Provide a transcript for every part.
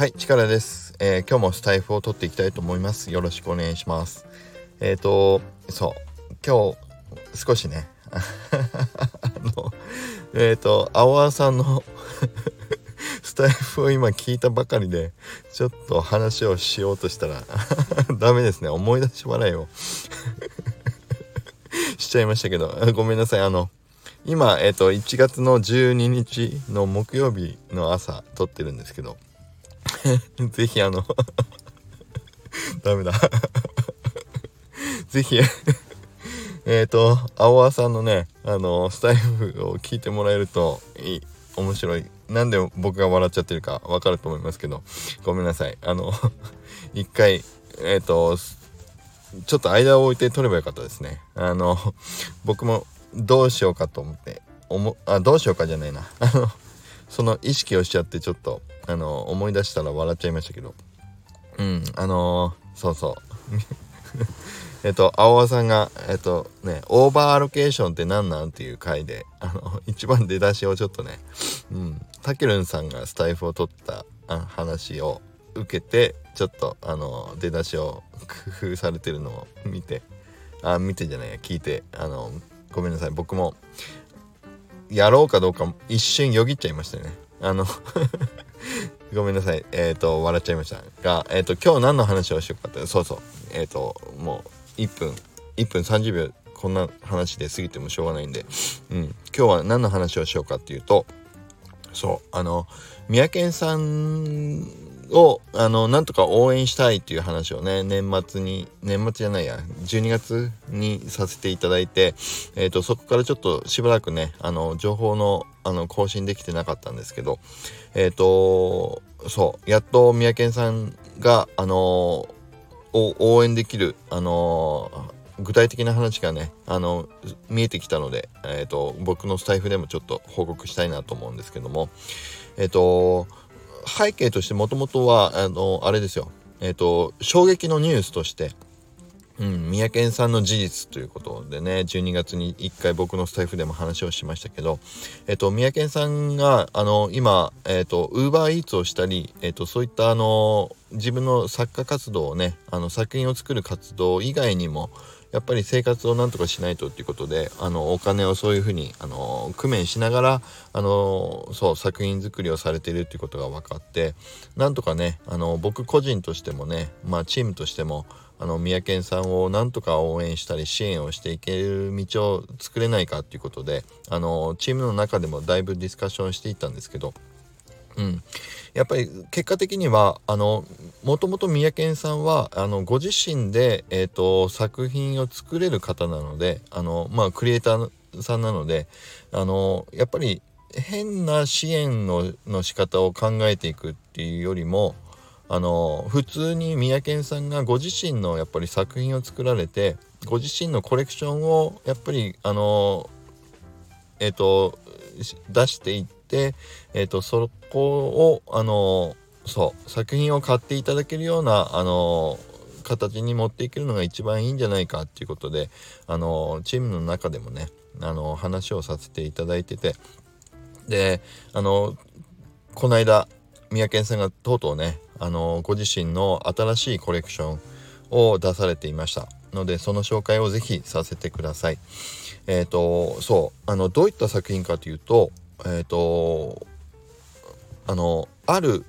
はい、力です、えー、今日もスタイフを取っていきたいと思います。よろしくお願いします。えっ、ー、と、そう、今日少しね、あの、えっ、ー、と、青輪さんの スタイフを今聞いたばかりで、ちょっと話をしようとしたら ダメですね。思い出し笑いをしちゃいましたけど、ごめんなさい。あの、今、えっ、と、1月の12日の木曜日の朝撮ってるんですけど、ぜひあの ダメだ ぜひえっと、青輪さんのね、あの、スタイルを聞いてもらえるといい、面白い。なんで僕が笑っちゃってるかわかると思いますけど、ごめんなさい。あの、一回、えっ、と、ちょっと間を置いて撮ればよかったですね。あの、僕もどうしようかと思って、おもあどうしようかじゃないな。あの、その意識をしちゃってちょっと、あの、思い出したら笑っちゃいましたけど。うん、あのー、そうそう。えっと、青輪さんが、えっとね、オーバーアロケーションって何なんっていう回で、あの、一番出だしをちょっとね、うん、たけるんさんがスタイフを取った話を受けて、ちょっと、あの、出だしを工夫されてるのを見て、あ、見てじゃないや、聞いて、あの、ごめんなさい、僕も、やろうかどうか一瞬よぎっちゃいましたね。あの ごめんなさい。えっ、ー、と、笑っちゃいました。が、えっ、ー、と、今日何の話をしようかって、そうそう。えっ、ー、と、もう、1分、1分30秒、こんな話で過ぎてもしょうがないんで、うん。今日は何の話をしようかっていうと、そう、あの、三宅さんを、あの、なんとか応援したいっていう話をね、年末に、年末じゃないや、12月にさせていただいて、えっ、ー、と、そこからちょっとしばらくね、あの、情報の、あの、更新できてなかったんですけど、えっ、ー、と、そう、やっと三宅さんが、あの応援できる、あの具体的な話がね、あの、見えてきたので、えっ、ー、と、僕のスタイフでもちょっと報告したいなと思うんですけども、えっ、ー、と、背景としてもともとは、あの、あれですよ。えっ、ー、と、衝撃のニュースとして、うん、三宅さんの事実ということでね、12月に1回僕のスタイフでも話をしましたけど、えっ、と、三宅さんが、あの、今、えっ、と、ウーバーイーツをしたり、えっ、と、そういった、あの、自分の作家活動をね、あの、作品を作る活動以外にも、やっぱり生活をなんとかしないとっていうことであのお金をそういうふうにあの工面しながらあのそう作品作りをされているっていうことが分かってなんとかねあの僕個人としてもねまあチームとしてもあの三宅さんをなんとか応援したり支援をしていける道を作れないかっていうことであのチームの中でもだいぶディスカッションしていったんですけどうん、やっぱり結果的にはあのもともと三宅さんはあのご自身で、えーと、作品を作れる方なのであの、まあ、クリエイターさんなのであのやっぱり変な支援のの仕方を考えていくっていうよりもあの普通に三宅さんがご自身のやっぱり作品を作られてご自身のコレクションをやっぱりあのえっ、ー、と出していって、えーと、そこをあのそう作品を買っていただけるようなあの形に持っていけるのが一番いいんじゃないかっていうことであのチームの中でもねあの話をさせていただいててであのこの間三宅さんがとうとうねあのご自身の新しいコレクションを出されていましたのでその紹介をぜひさせてください。えっ、ー、とそうあのどういった作品かというとえっ、ー、とあのある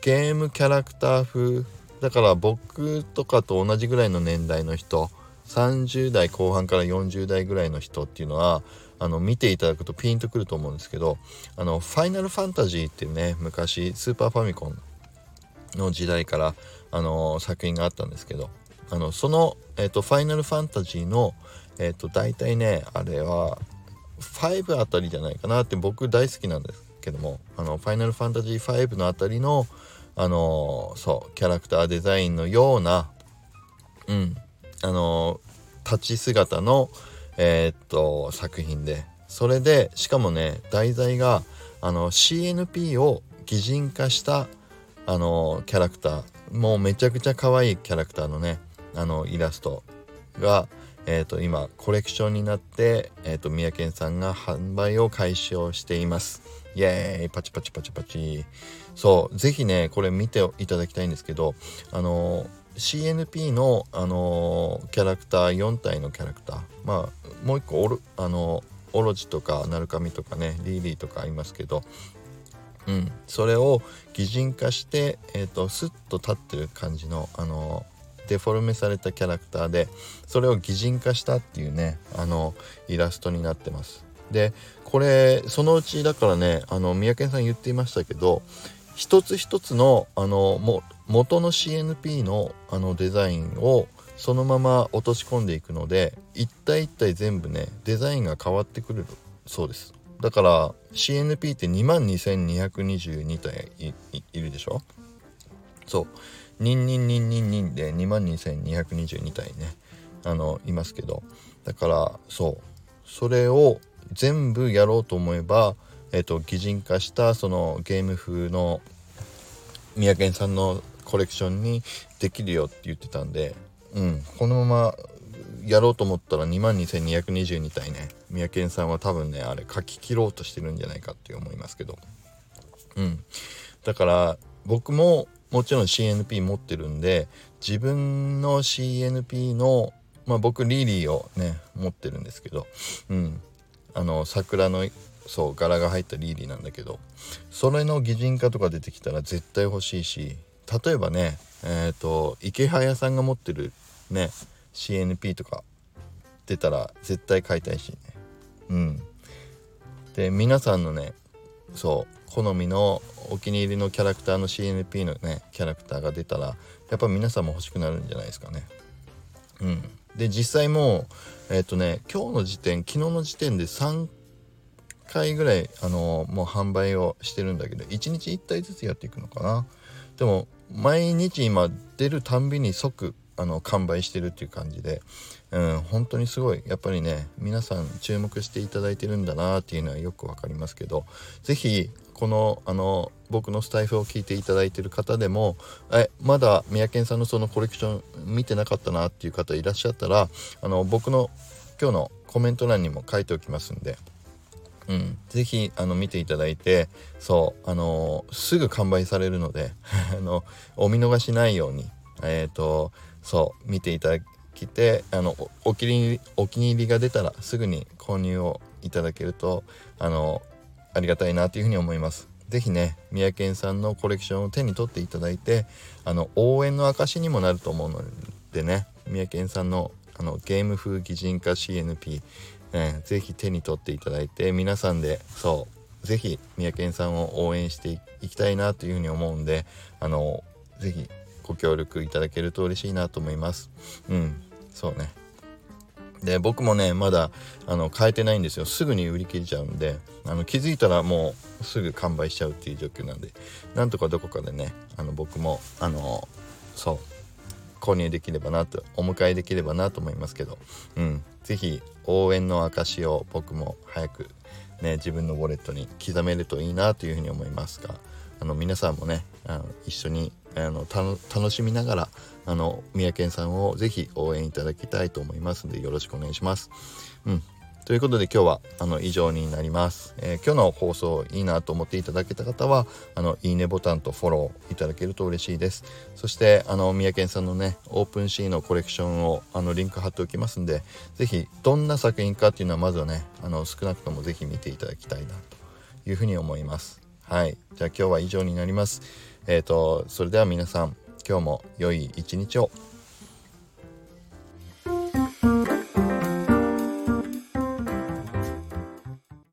ゲームキャラクター風だから僕とかと同じぐらいの年代の人30代後半から40代ぐらいの人っていうのはあの見ていただくとピンとくると思うんですけどあのファイナルファンタジーっていうね昔スーパーファミコンの時代からあの作品があったんですけどあのその、えーと、ファイナルファンタジーの、えーと、大体ねあれは5あたりじゃないかなって僕大好きなんですけどもあのファイナルファンタジー5のあたりのあのそうキャラクターデザインのようなうんあの立ち姿のえー、っと作品で。それでしかもね題材があの CNP を擬人化したあのキャラクター。もうめちゃくちゃ可愛いキャラクターのねあのイラストが、えー、と今コレクションになって、えー、と三宅さんが販売を開始をしています。イエーイ。パチパチパチパチ。そうぜひねこれ見ていただきたいんですけどあの CNP の、あのキャラクター4体のキャラクター。まあもう一個オルあのオロジとかナルカミとかねリーリーとかありますけど。うん、それを擬人化して、えーと、スッと立ってる感じの、あのデフォルメされたキャラクターでそれを擬人化したっていうねあのイラストになってます。でこれそのうちだからねあの三宅さん言っていましたけど一つ一つのあのも元の CNP のあのデザインをそのまま落とし込んでいくので一体一体全部ねデザインが変わってくる。そうです。だから CNP って2万2222体いるでしょ？そう。ニンニンニンニンニンで2万2222体ねあのいますけど。だからそう。それを全部やろうと思えばえっ、と擬人化したそのゲーム風の三宅さんのコレクションにできるよって言ってたんでうんこのままやろうと思ったら22,222体ね。三宅さんは多分ねあれ書き切ろうとしてるんじゃないかって思いますけど。うん。だから僕ももちろん CNP 持ってるんで自分の CNP のまあ僕リリーをね持ってるんですけどうん。あの桜のそう柄が入ったリーリーなんだけどそれの擬人化とか出てきたら絶対欲しいし例えばねえっ、ー、と池早さんが持ってるね CNP とか出たら絶対買いたいしね。うん。で皆さんのねそう好みのお気に入りのキャラクターの CNP のねキャラクターが出たらやっぱ皆さんも欲しくなるんじゃないですかね。うん。で実際もうえっ、ー、とね今日の時点昨日の時点で3回ぐらいあのもう販売をしてるんだけど1日1体ずつやっていくのかな。でも毎日今出るたんびに即あの完売してるっていう感じで、うん、本当にすごいやっぱりね皆さん注目していただいてるんだなっていうのはよく分かりますけど是非このあの僕のスタイフを聞いていただいてる方でもえまだ三宅さんのそのコレクション見てなかったなっていう方いらっしゃったらあの僕の今日のコメント欄にも書いておきますんで。うん、ぜひあの見ていただいてそうあのすぐ完売されるので あのお見逃しないようにえっ、ー、とそう見ていただきてあのお気にお気に入りが出たらすぐに購入をいただけるとあのありがたいなというふうに思います。是非ね三宅さんのコレクションを手に取っていただいてあの応援の証にもなると思うのでね三宅さんのあのゲーム風擬人化 CNP、ね、ぜひ手に取っていただいて皆さんでそう是非三宅さんを応援していきたいなというふうに思うんであの是非ご協力いただけると嬉しいなと思います。うんそうね。で僕もねまだあの変えてないんですよ。すぐに売り切れちゃうんであの気づいたらもうすぐ完売しちゃうっていう状況なんでなんとかどこかでねあの僕もあのそう購入できればなとお迎えできればなと思いますけど。うん。是非応援の証を僕も早くね自分のウォレットに刻めるといいなというふうに思いますが。あの皆さんもねあの一緒にあの楽しみながらあの三宅さんをぜひ応援いただきたいと思いますのでよろしくお願いします。うん。ということで今日はあの以上になります、えー、今日の放送いいなと思っていただけた方はあのいいねボタンとフォローいただけると嬉しいです。そしてあの三宅さんのねオープンシーのコレクションをあのリンク貼っておきますんで是非どんな作品かっていうのはまずはねあの少なくとも是非見ていただきたいなというふうに思います。はい。じゃあ今日は以上になります。えっ、ー、とそれでは皆さん今日も良い一日を。